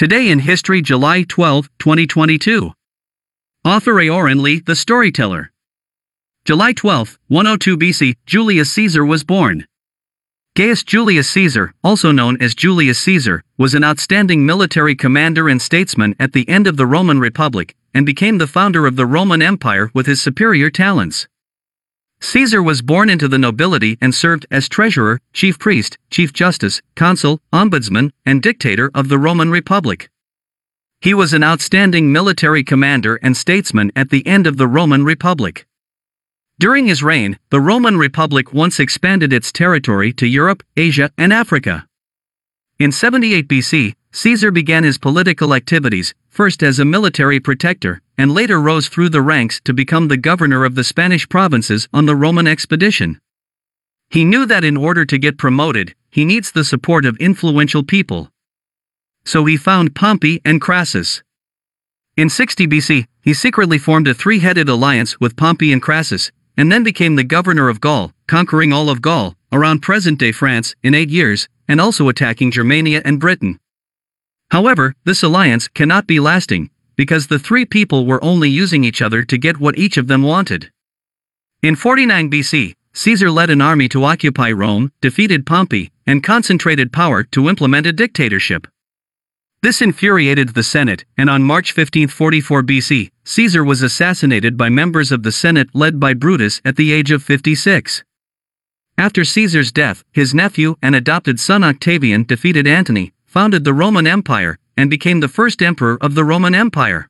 Today in History, July 12, 2022. Author Aoran Lee, the storyteller. July 12, 102 BC, Julius Caesar was born. Gaius Julius Caesar, also known as Julius Caesar, was an outstanding military commander and statesman at the end of the Roman Republic, and became the founder of the Roman Empire with his superior talents. Caesar was born into the nobility and served as treasurer, chief priest, chief justice, consul, ombudsman, and dictator of the Roman Republic. He was an outstanding military commander and statesman at the end of the Roman Republic. During his reign, the Roman Republic once expanded its territory to Europe, Asia, and Africa. In 78 BC, Caesar began his political activities, first as a military protector, and later rose through the ranks to become the governor of the Spanish provinces on the Roman expedition. He knew that in order to get promoted, he needs the support of influential people. So he found Pompey and Crassus. In 60 BC, he secretly formed a three headed alliance with Pompey and Crassus, and then became the governor of Gaul, conquering all of Gaul, around present day France, in eight years, and also attacking Germania and Britain. However, this alliance cannot be lasting, because the three people were only using each other to get what each of them wanted. In 49 BC, Caesar led an army to occupy Rome, defeated Pompey, and concentrated power to implement a dictatorship. This infuriated the Senate, and on March 15, 44 BC, Caesar was assassinated by members of the Senate led by Brutus at the age of 56. After Caesar's death, his nephew and adopted son Octavian defeated Antony, founded the Roman Empire, and became the first emperor of the Roman Empire.